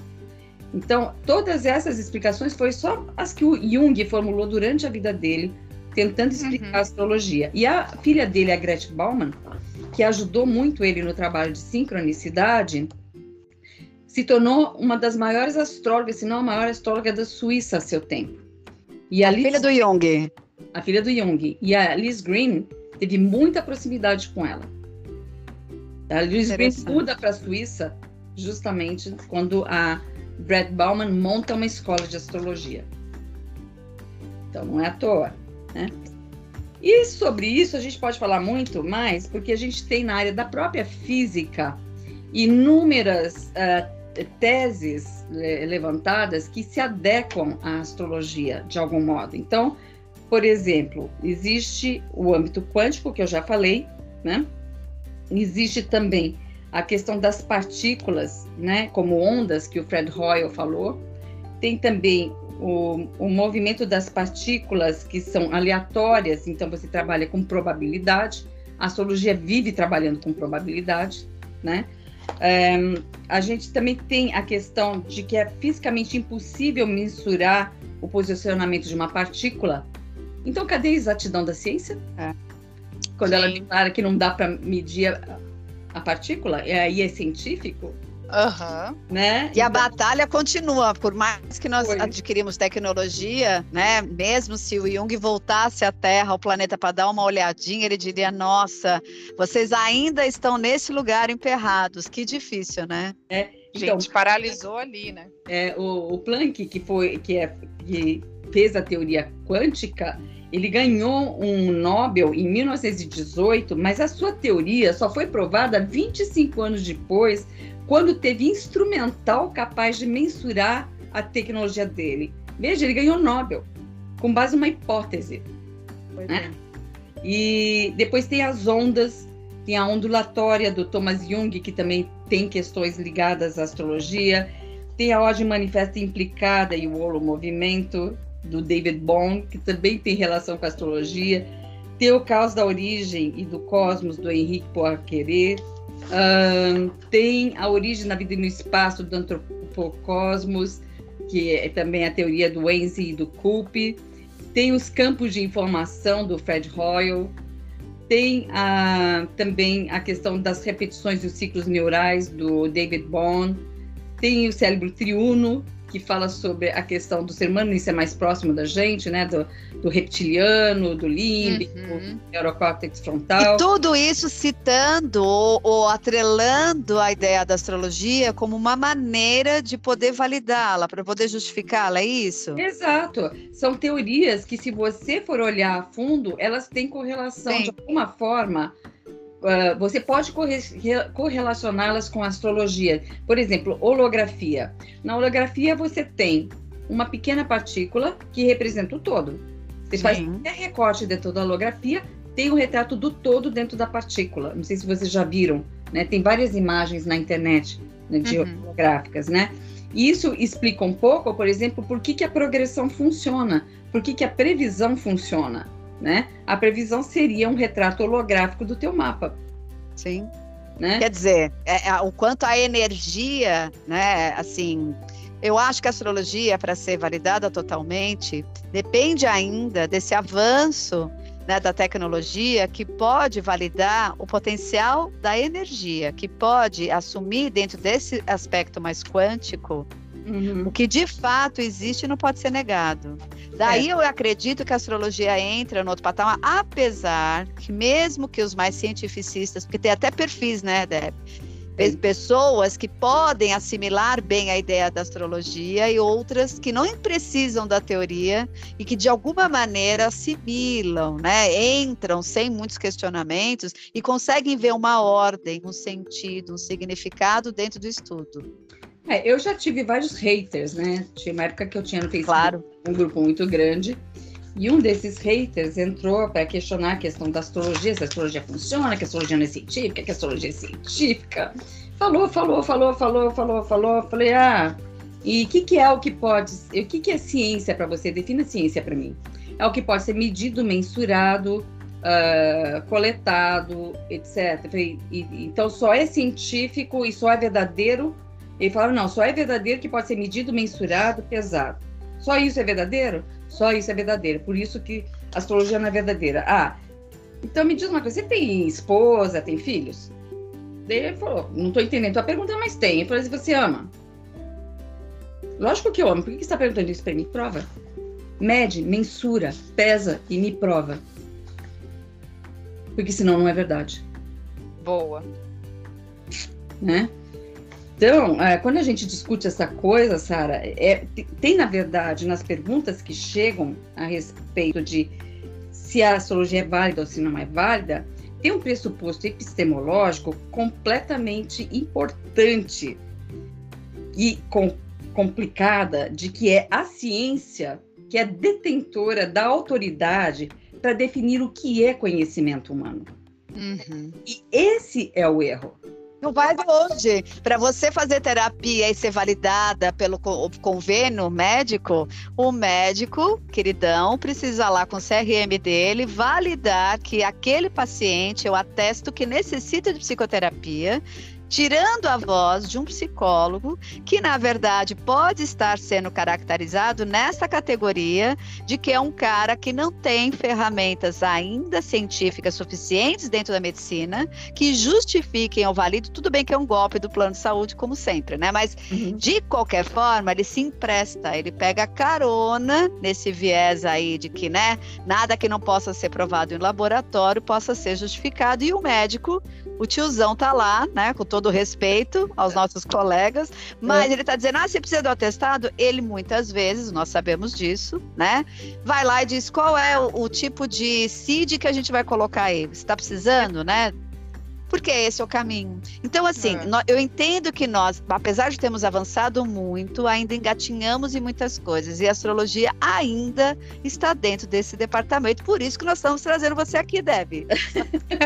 Então, todas essas explicações foi só as que o Jung formulou durante a vida dele, tentando explicar uhum. a astrologia. E a filha dele, a Gretchen Bauman, que ajudou muito ele no trabalho de sincronicidade, se tornou uma das maiores astrólogas, se não a maior astróloga da Suíça a seu tempo. E a, a filha do Jung a filha do Jung. E a Liz Green teve muita proximidade com ela. A Liz Green muda para a Suíça justamente quando a Brett Bauman monta uma escola de astrologia. Então não é à toa, né? E sobre isso a gente pode falar muito mais, porque a gente tem na área da própria física inúmeras uh, teses levantadas que se adequam à astrologia de algum modo. Então, por exemplo, existe o âmbito quântico, que eu já falei, né? Existe também a questão das partículas, né? Como ondas, que o Fred Hoyle falou. Tem também o, o movimento das partículas que são aleatórias, então você trabalha com probabilidade. A astrologia vive trabalhando com probabilidade, né? A gente também tem a questão de que é fisicamente impossível mensurar o posicionamento de uma partícula então, cadê a exatidão da ciência? É. Quando Sim. ela declara que não dá para medir a, a partícula, e aí é científico? Uhum. Né? E a então batalha continua, por mais que nós Foi. adquirimos tecnologia, né? Mesmo se o Jung voltasse à Terra, ao planeta, para dar uma olhadinha, ele diria: Nossa, vocês ainda estão nesse lugar emperrados, que difícil, né? É. Então, Gente, paralisou ali, né? É, o, o Planck, que foi que, é, que fez a teoria quântica, ele ganhou um Nobel em 1918, mas a sua teoria só foi provada 25 anos depois, quando teve instrumental capaz de mensurar a tecnologia dele. Veja, ele ganhou o Nobel com base numa hipótese. Né? É. E depois tem as ondas, tem a ondulatória do Thomas Jung, que também tem questões ligadas à astrologia. Tem a ordem manifesta implicada e o holomovimento, do David Bohm, que também tem relação com a astrologia. Tem o caos da origem e do cosmos, do Henrique Poincaré. Uh, tem a origem na vida e no espaço do antropocosmos, que é também a teoria do Enzi e do Culpe. Tem os campos de informação do Fred Hoyle. Tem a, também a questão das repetições dos ciclos neurais do David Bohm. Tem o cérebro triuno, que fala sobre a questão do ser humano, isso é mais próximo da gente, né? Do, do reptiliano, do límbico, uhum. neurocórtex frontal. E tudo isso citando ou, ou, atrelando a ideia da astrologia como uma maneira de poder validá-la, para poder justificá-la, é isso? Exato. São teorias que, se você for olhar a fundo, elas têm correlação Sim. de alguma forma Uh, você pode correlacioná-las com astrologia. Por exemplo, holografia. Na holografia você tem uma pequena partícula que representa o todo. Você Sim. faz qualquer recorte dentro da holografia, tem o um retrato do todo dentro da partícula. Não sei se vocês já viram, né? Tem várias imagens na internet né, de uhum. holográficas, né? Isso explica um pouco, por exemplo, por que, que a progressão funciona, por que, que a previsão funciona né? A previsão seria um retrato holográfico do teu mapa. Sim. Né? Quer dizer, é, é, o quanto a energia, né, assim, eu acho que a astrologia, para ser validada totalmente, depende ainda desse avanço né, da tecnologia que pode validar o potencial da energia, que pode assumir dentro desse aspecto mais quântico Uhum. O que de fato existe não pode ser negado. Daí é. eu acredito que a astrologia entra no outro patamar, apesar que mesmo que os mais cientificistas, porque tem até perfis, né, Deb? Pessoas que podem assimilar bem a ideia da astrologia e outras que não precisam da teoria e que de alguma maneira assimilam, né? Entram sem muitos questionamentos e conseguem ver uma ordem, um sentido, um significado dentro do estudo. É, eu já tive vários haters, né? Tinha uma época que eu tinha no Facebook claro. um grupo muito grande. E um desses haters entrou para questionar a questão da astrologia, se a astrologia funciona, que a astrologia não é científica, que a astrologia é científica. Falou, falou, falou, falou, falou, falou. Falei, ah, e o que, que é o que pode. O que, que é ciência para você? Defina ciência para mim. É o que pode ser medido, mensurado, uh, coletado, etc. Falei, e, então só é científico e só é verdadeiro ele falava, não, só é verdadeiro que pode ser medido, mensurado, pesado. Só isso é verdadeiro? Só isso é verdadeiro. Por isso que a astrologia não é verdadeira. Ah, então me diz uma coisa, você tem esposa, tem filhos? Daí ele falou, não estou entendendo a pergunta, mas tem. Eu falei, se você ama? Lógico que eu amo. Por que você está perguntando isso para mim? Prova. Mede, mensura, pesa e me prova. Porque senão não é verdade. Boa. Né? Então, é, quando a gente discute essa coisa, Sara, é, tem na verdade nas perguntas que chegam a respeito de se a astrologia é válida ou se não é válida, tem um pressuposto epistemológico completamente importante e com, complicada de que é a ciência que é detentora da autoridade para definir o que é conhecimento humano. Uhum. E esse é o erro. Não vai hoje. Para você fazer terapia e ser validada pelo convênio médico, o médico, queridão, precisa lá com o CRM dele validar que aquele paciente, eu atesto que necessita de psicoterapia, tirando a voz de um psicólogo que, na verdade, pode estar sendo caracterizado nessa categoria de que é um cara que não tem ferramentas ainda científicas suficientes dentro da medicina que justifiquem ou validem. Tudo bem que é um golpe do plano de saúde, como sempre, né? Mas, uhum. de qualquer forma, ele se empresta, ele pega carona nesse viés aí de que, né, nada que não possa ser provado em laboratório possa ser justificado e o médico o tiozão tá lá, né, com todo respeito aos nossos colegas, mas é. ele tá dizendo, ah, você precisa do atestado? Ele muitas vezes, nós sabemos disso, né, vai lá e diz qual é o, o tipo de CID que a gente vai colocar aí. Você está precisando, né? Porque esse é o caminho. Então, assim, é. eu entendo que nós, apesar de termos avançado muito, ainda engatinhamos em muitas coisas. E a astrologia ainda está dentro desse departamento. Por isso que nós estamos trazendo você aqui, Deb.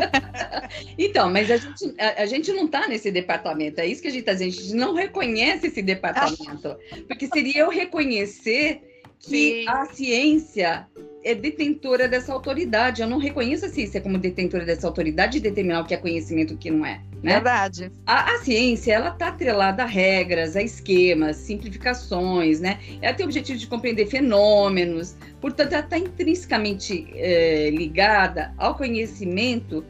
<laughs> então, mas a gente, a, a gente não está nesse departamento. É isso que a gente está dizendo. A gente não reconhece esse departamento. <laughs> Porque seria eu reconhecer que Sim. a ciência é detentora dessa autoridade. Eu não reconheço a ciência como detentora dessa autoridade de determinar o que é conhecimento e o que não é. Né? Verdade. A, a ciência, ela está atrelada a regras, a esquemas, simplificações, né? Ela tem o objetivo de compreender fenômenos. Portanto, ela está intrinsecamente é, ligada ao conhecimento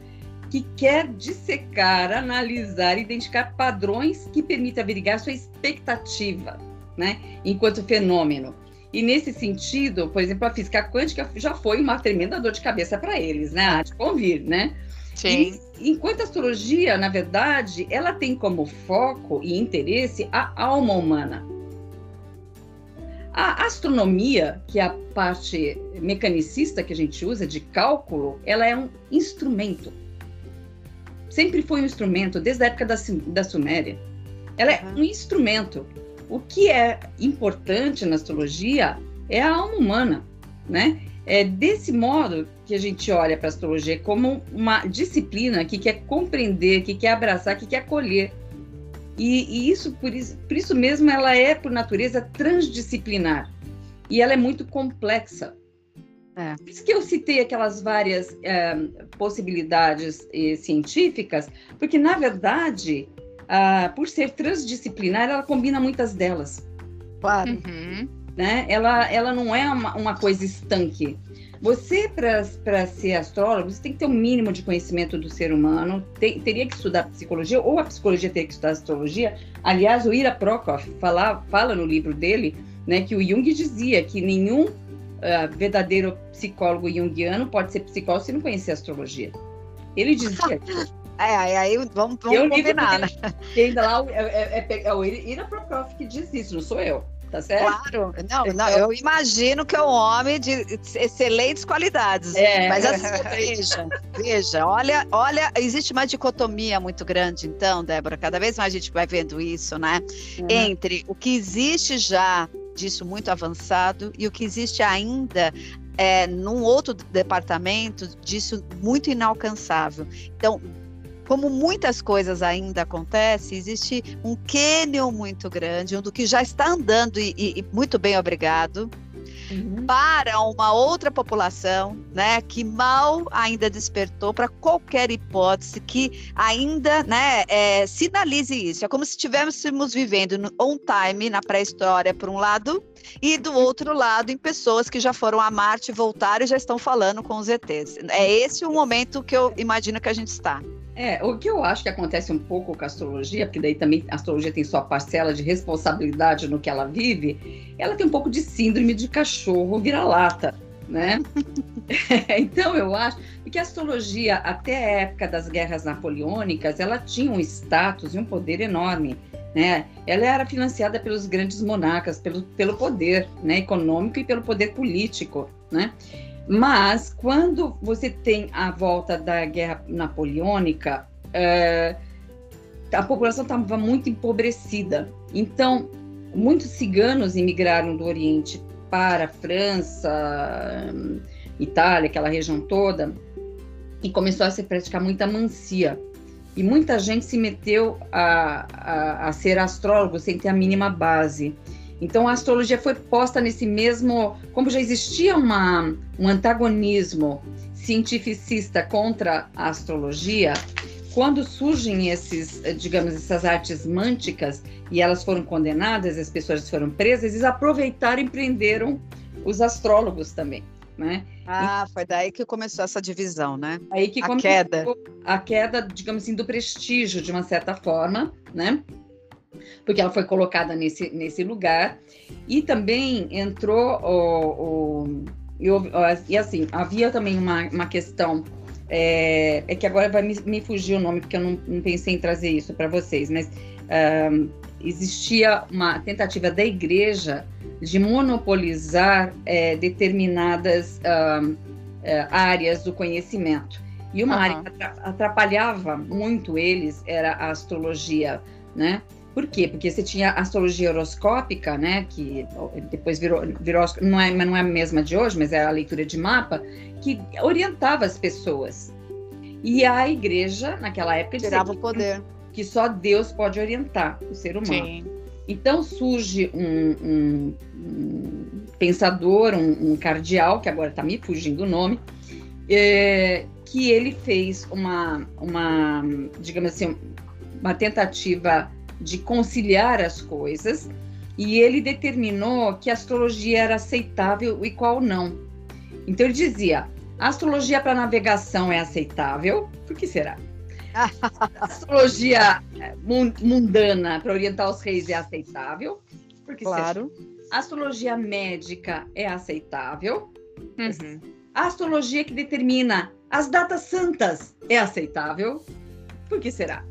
que quer dissecar, analisar, identificar padrões que permitam averiguar sua expectativa, né? Enquanto fenômeno. E nesse sentido, por exemplo, a física quântica já foi uma tremenda dor de cabeça para eles, né? Há de convir, né? Sim. E, enquanto a astrologia, na verdade, ela tem como foco e interesse a alma humana. A astronomia, que é a parte mecanicista que a gente usa de cálculo, ela é um instrumento. Sempre foi um instrumento, desde a época da, da Suméria. Ela é um instrumento o que é importante na astrologia é a alma humana, né? É desse modo que a gente olha para a astrologia como uma disciplina que quer compreender, que quer abraçar, que quer acolher. E, e isso, por isso, por isso mesmo, ela é, por natureza, transdisciplinar. E ela é muito complexa. É. Por isso que eu citei aquelas várias é, possibilidades eh, científicas, porque, na verdade, uh, por ser transdisciplinar, ela combina muitas delas. Claro. Uhum. Né? Ela, ela não é uma, uma coisa estanque. Você, para ser astrólogo, você tem que ter um mínimo de conhecimento do ser humano, tem, teria que estudar psicologia, ou a psicologia teria que estudar astrologia. Aliás, o Ira Prokof fala, fala no livro dele né, que o Jung dizia que nenhum uh, verdadeiro psicólogo junguiano pode ser psicólogo se não conhecer astrologia. Ele dizia <laughs> É, aí vamos, vamos combinar, né? Ainda lá é, é, é, é o Ira Prokof que diz isso, não sou eu. Tá certo? Claro, não, então... não, eu imagino que é um homem de excelentes qualidades. É. Mas assim, veja, veja, olha, olha, existe uma dicotomia muito grande, então, Débora, cada vez mais a gente vai vendo isso, né? Uhum. Entre o que existe já disso muito avançado e o que existe ainda é, num outro departamento disso muito inalcançável. Então, como muitas coisas ainda acontecem, existe um cânion muito grande, um do que já está andando e, e muito bem obrigado, uhum. para uma outra população, né, que mal ainda despertou para qualquer hipótese que ainda, né, é, sinalize isso. É como se estivéssemos vivendo no on time na pré-história por um lado e do outro lado em pessoas que já foram a Marte, voltaram e já estão falando com os ETs. É esse o momento que eu imagino que a gente está. É, o que eu acho que acontece um pouco com a astrologia, porque daí também a astrologia tem sua parcela de responsabilidade no que ela vive, ela tem um pouco de síndrome de cachorro vira-lata, né? <laughs> então eu acho que a astrologia, até a época das guerras napoleônicas, ela tinha um status e um poder enorme. Né? Ela era financiada pelos grandes monarcas, pelo, pelo poder né, econômico e pelo poder político. Né? Mas quando você tem a volta da guerra napoleônica, é, a população estava muito empobrecida. Então, muitos ciganos imigraram do Oriente para a França, Itália, aquela região toda, e começou a se praticar muita mancia. E muita gente se meteu a, a, a ser astrólogo sem ter a mínima base. Então a astrologia foi posta nesse mesmo, como já existia uma, um antagonismo cientificista contra a astrologia, quando surgem esses, digamos, essas artes mânticas e elas foram condenadas, as pessoas foram presas, eles aproveitaram e prenderam os astrólogos também, né? Ah, foi daí que começou essa divisão, né? Aí que a queda. A queda, digamos assim, do prestígio de uma certa forma, né? Porque ela foi colocada nesse, nesse lugar. E também entrou o. o e, e assim, havia também uma, uma questão é, é, que agora vai me, me, fugir o nome, porque eu não, não pensei em trazer isso para vocês, mas um, existia uma tentativa da igreja de monopolizar é, determinadas um, é, áreas do conhecimento. E uma uhum. área que atrapalhava muito eles era a astrologia, né? Por quê? Porque você tinha a astrologia horoscópica, né, que depois virou, virou não é, não é a mesma de hoje, mas é a leitura de mapa, que orientava as pessoas. E a igreja, naquela época, tirava o poder. Que só Deus pode orientar o ser humano. Sim. Então surge um, um, um pensador, um, um, cardeal, que agora está me fugindo o nome, é, que ele fez uma, uma, digamos assim, uma tentativa de conciliar as coisas, e ele determinou que a astrologia era aceitável e qual não. Então ele dizia: a astrologia para navegação é aceitável, por que será? <laughs> a astrologia é, mundana para orientar os reis é aceitável, por que claro. será? A astrologia médica é aceitável. Uhum. A astrologia que determina as datas santas é aceitável, por que será?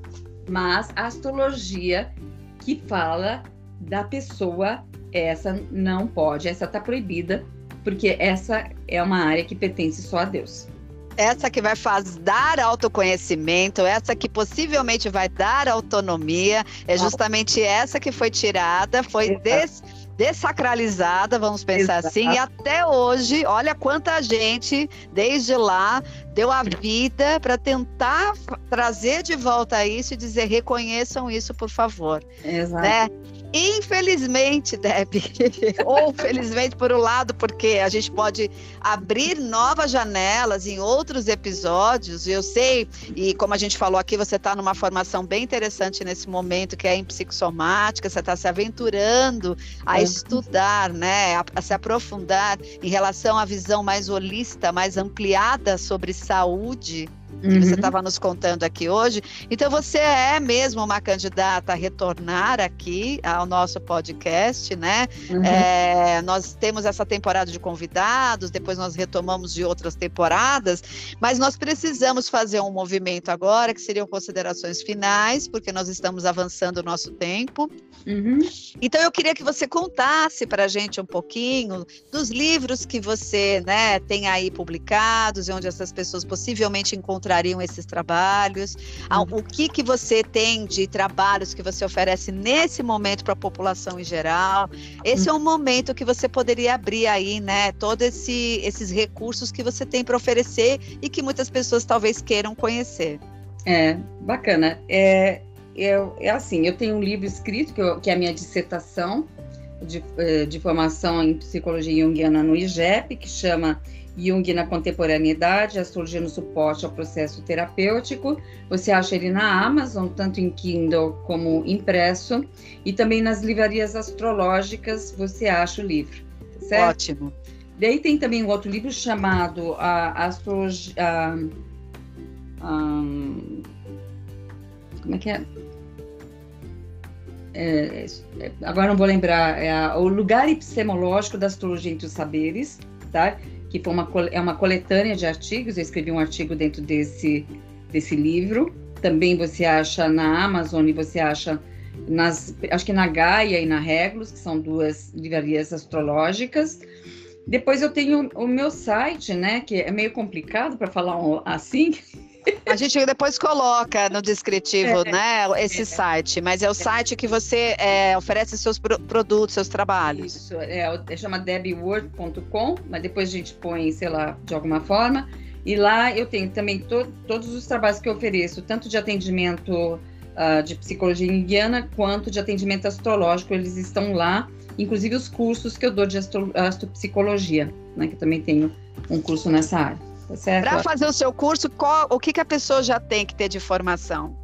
Mas a astrologia que fala da pessoa, essa não pode, essa está proibida, porque essa é uma área que pertence só a Deus. Essa que vai dar autoconhecimento, essa que possivelmente vai dar autonomia, é justamente essa que foi tirada, foi des desacralizada, vamos pensar Exato. assim, e até hoje, olha quanta gente, desde lá, deu a vida para tentar trazer de volta isso e dizer reconheçam isso, por favor. Exato. Né? Infelizmente, Deb, <laughs> ou felizmente por um lado, porque a gente pode abrir novas janelas em outros episódios. Eu sei, e como a gente falou aqui, você está numa formação bem interessante nesse momento, que é em psicossomática, você está se aventurando a é. estudar, né, a, a se aprofundar em relação à visão mais holista, mais ampliada sobre saúde que uhum. você estava nos contando aqui hoje. Então, você é mesmo uma candidata a retornar aqui ao nosso podcast, né? Uhum. É, nós temos essa temporada de convidados, depois nós retomamos de outras temporadas, mas nós precisamos fazer um movimento agora, que seriam considerações finais, porque nós estamos avançando o nosso tempo. Uhum. Então, eu queria que você contasse para a gente um pouquinho dos livros que você né, tem aí publicados e onde essas pessoas possivelmente encontram encontrariam esses trabalhos? Uhum. O que, que você tem de trabalhos que você oferece nesse momento para a população em geral? Esse uhum. é um momento que você poderia abrir aí, né? Todos esse, esses recursos que você tem para oferecer e que muitas pessoas talvez queiram conhecer. É, bacana. É, eu, é assim, eu tenho um livro escrito, que, eu, que é a minha dissertação de, eh, de formação em psicologia junguiana no IGEP, que chama Jung na contemporaneidade, astrologia no suporte ao processo terapêutico. Você acha ele na Amazon, tanto em Kindle como impresso, e também nas livrarias astrológicas você acha o livro. Certo? Ótimo. Daí tem também um outro livro chamado a Astrologia. como é que é? É, é, agora não vou lembrar, é a, o lugar epistemológico da astrologia entre os saberes, tá? Que foi uma, é uma coletânea de artigos, eu escrevi um artigo dentro desse, desse livro. Também você acha na Amazon e você acha nas, acho que na Gaia e na Regulus, que são duas livrarias astrológicas. Depois eu tenho o meu site, né, que é meio complicado para falar assim, a gente depois coloca no descritivo, é, né, esse é, site, mas é o site que você é, oferece seus pro produtos, seus trabalhos. Isso, é, é chama debword.com, mas depois a gente põe, sei lá, de alguma forma. E lá eu tenho também to todos os trabalhos que eu ofereço, tanto de atendimento uh, de psicologia indiana quanto de atendimento astrológico, eles estão lá, inclusive os cursos que eu dou de astro astropsicologia, né, que eu também tenho um curso nessa área. Para fazer o seu curso, qual, o que, que a pessoa já tem que ter de formação?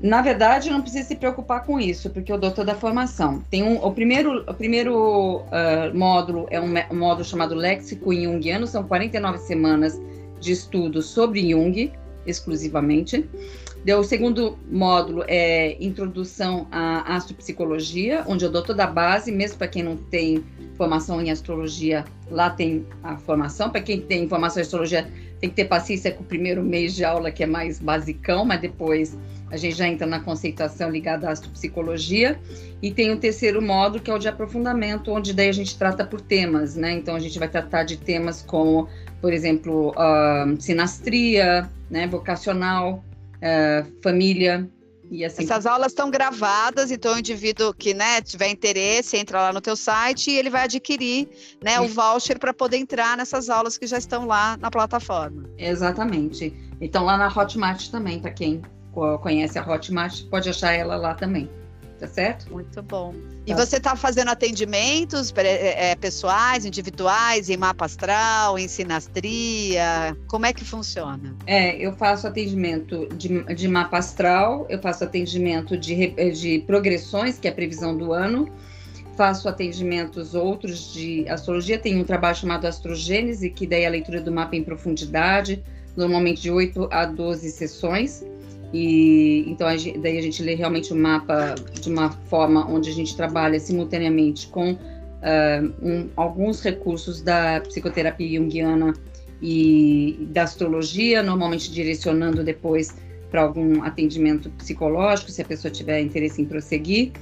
Na verdade, não precisa se preocupar com isso, porque eu dou toda a formação. Tem um, o primeiro, o primeiro uh, módulo é um, um, módulo chamado Léxico Jungiano, são 49 semanas de estudo sobre Jung, exclusivamente. O segundo módulo é Introdução à Astropsicologia, onde eu dou toda a base, mesmo para quem não tem formação em astrologia, lá tem a formação. Para quem tem formação em astrologia, tem que ter paciência com o primeiro mês de aula, que é mais basicão, mas depois a gente já entra na conceituação ligada à astropsicologia. E tem o terceiro módulo, que é o de aprofundamento, onde daí a gente trata por temas, né? Então a gente vai tratar de temas como, por exemplo, uh, sinastria, né, vocacional, uh, família, Assim... Essas aulas estão gravadas, então o indivíduo que né, tiver interesse entra lá no teu site e ele vai adquirir né, o voucher para poder entrar nessas aulas que já estão lá na plataforma. Exatamente. Então lá na Hotmart também, para quem conhece a Hotmart, pode achar ela lá também tá certo? Muito bom. E tá. você está fazendo atendimentos é, pessoais, individuais, em mapa astral, em sinastria? Como é que funciona? É, eu faço atendimento de, de mapa astral, eu faço atendimento de, de progressões, que é a previsão do ano, faço atendimentos outros de astrologia, tem um trabalho chamado Astrogênese, que daí é a leitura do mapa em profundidade, normalmente de 8 a 12 sessões. E então a gente, daí a gente lê realmente o mapa de uma forma onde a gente trabalha simultaneamente com uh, um, alguns recursos da psicoterapia junguiana e da astrologia, normalmente direcionando depois para algum atendimento psicológico, se a pessoa tiver interesse em prosseguir.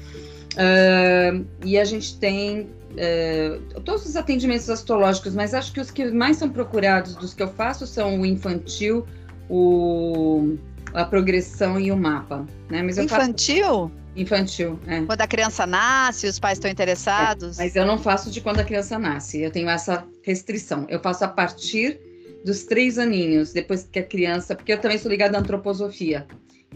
Uh, e a gente tem uh, todos os atendimentos astrológicos, mas acho que os que mais são procurados dos que eu faço são o infantil, o a progressão e o mapa. Né? Mas Infantil? Faço... Infantil, é. Quando a criança nasce, os pais estão interessados? É, mas eu não faço de quando a criança nasce, eu tenho essa restrição. Eu faço a partir dos três aninhos, depois que a criança, porque eu também sou ligada à antroposofia.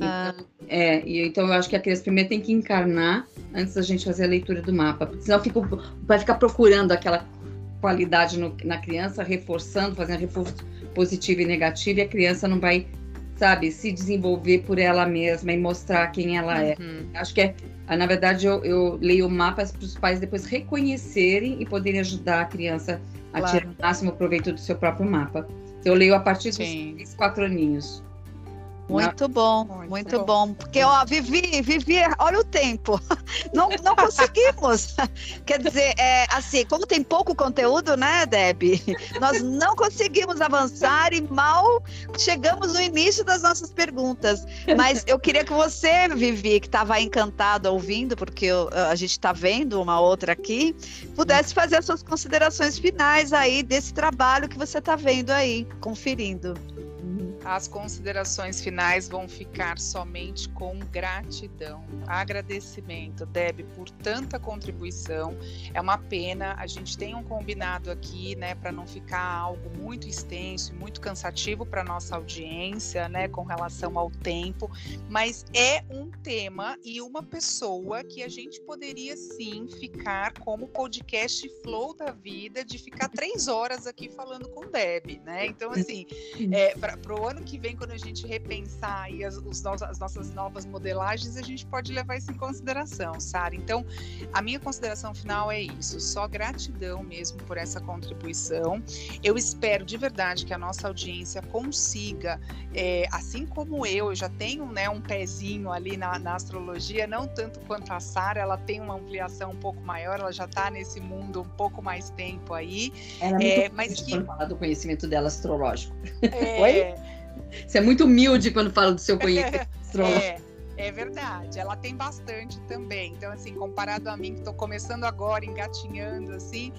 Ah. Então, é, e, então eu acho que a criança primeiro tem que encarnar antes da gente fazer a leitura do mapa, porque senão fico, vai ficar procurando aquela qualidade no, na criança, reforçando, fazendo reforço positivo e negativo, e a criança não vai sabe, se desenvolver por ela mesma e mostrar quem ela é. Uhum. Acho que é, na verdade, eu, eu leio mapas para os pais depois reconhecerem e poderem ajudar a criança a claro. tirar o máximo proveito do seu próprio mapa. Então, eu leio a partir dos quatro aninhos. Muito bom, muito, muito bom. Porque, ó, Vivi, Vivi, olha o tempo. <laughs> Não, não conseguimos. <laughs> Quer dizer, é, assim, como tem pouco conteúdo, né, Deb? <laughs> Nós não conseguimos avançar e mal chegamos no início das nossas perguntas. Mas eu queria que você, Vivi, que estava encantada ouvindo, porque eu, a gente está vendo uma outra aqui, pudesse fazer as suas considerações finais aí desse trabalho que você está vendo aí, conferindo. As considerações finais vão ficar somente com gratidão, agradecimento, Deb, por tanta contribuição. É uma pena, a gente tem um combinado aqui, né, para não ficar algo muito extenso e muito cansativo para nossa audiência, né, com relação ao tempo, mas é um tema e uma pessoa que a gente poderia sim ficar como podcast flow da vida, de ficar três horas aqui falando com Deb, né? Então, assim, é, para o ano ano que vem, quando a gente repensar aí as, os, as nossas novas modelagens, a gente pode levar isso em consideração, Sara. Então, a minha consideração final é isso, só gratidão mesmo por essa contribuição. Eu espero de verdade que a nossa audiência consiga, é, assim como eu, eu já tenho né, um pezinho ali na, na astrologia, não tanto quanto a Sara, ela tem uma ampliação um pouco maior, ela já está nesse mundo um pouco mais tempo aí. Ela é, é mas que falar do conhecimento dela astrológico. É, <laughs> Oi? Você é muito humilde quando fala do seu <laughs> conhecimento é, é verdade. Ela tem bastante também. Então, assim, comparado a mim, que estou começando agora, engatinhando, assim,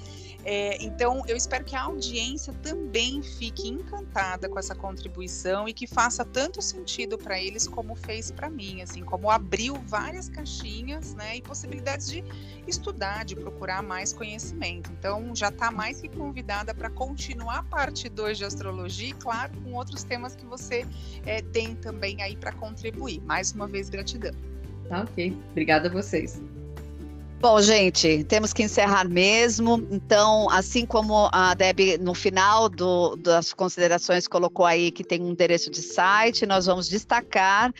é, então, eu espero que a audiência também fique encantada com essa contribuição e que faça tanto sentido para eles como fez para mim, assim, como abriu várias caixinhas, né, e possibilidades de estudar, de procurar mais conhecimento. Então, já está mais que convidada para continuar a parte 2 de astrologia e, claro, com outros temas que você é, tem também aí para contribuir. Mais uma vez, gratidão. Tá ok. Obrigada a vocês. Bom, gente, temos que encerrar mesmo. Então, assim como a Deb, no final do, das considerações, colocou aí que tem um endereço de site, nós vamos destacar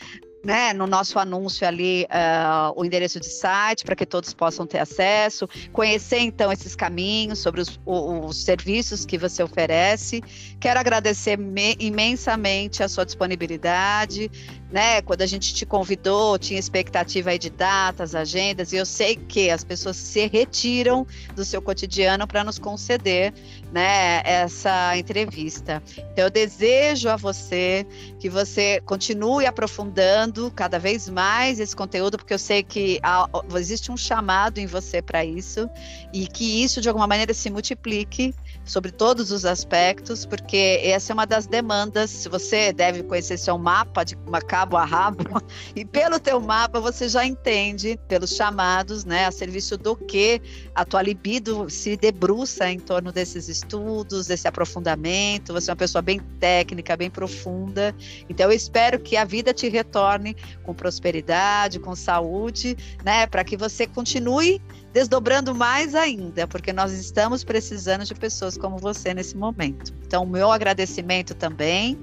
né, no nosso anúncio ali uh, o endereço de site para que todos possam ter acesso, conhecer então esses caminhos sobre os, os, os serviços que você oferece. Quero agradecer imensamente a sua disponibilidade, né? Quando a gente te convidou, tinha expectativa aí de datas, agendas, e eu sei que as pessoas se retiram do seu cotidiano para nos conceder, né, essa entrevista. Então eu desejo a você que você continue aprofundando cada vez mais esse conteúdo, porque eu sei que há, existe um chamado em você para isso e que isso de alguma maneira se multiplique sobre todos os aspectos, porque essa é uma das demandas. Você deve conhecer seu mapa de cabo a rabo, <laughs> e pelo teu mapa você já entende, pelos chamados, né, a serviço do que a tua libido se debruça em torno desses estudos, desse aprofundamento. Você é uma pessoa bem técnica, bem profunda. Então eu espero que a vida te retorne com prosperidade, com saúde, né, para que você continue desdobrando mais ainda, porque nós estamos precisando de pessoas como você nesse momento. Então, meu agradecimento também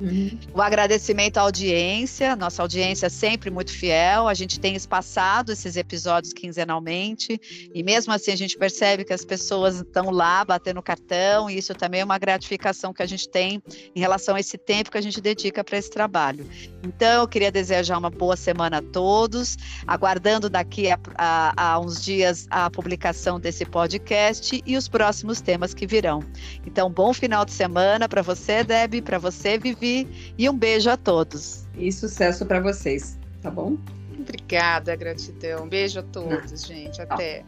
Uhum. O agradecimento à audiência, nossa audiência é sempre muito fiel. A gente tem espaçado esses episódios quinzenalmente e mesmo assim a gente percebe que as pessoas estão lá batendo cartão e isso também é uma gratificação que a gente tem em relação a esse tempo que a gente dedica para esse trabalho. Então, eu queria desejar uma boa semana a todos, aguardando daqui a, a, a uns dias a publicação desse podcast e os próximos temas que virão. Então, bom final de semana para você, Deb, para você, Vivi e um beijo a todos. E sucesso para vocês, tá bom? Obrigada, gratidão. Beijo a todos, gente. Até.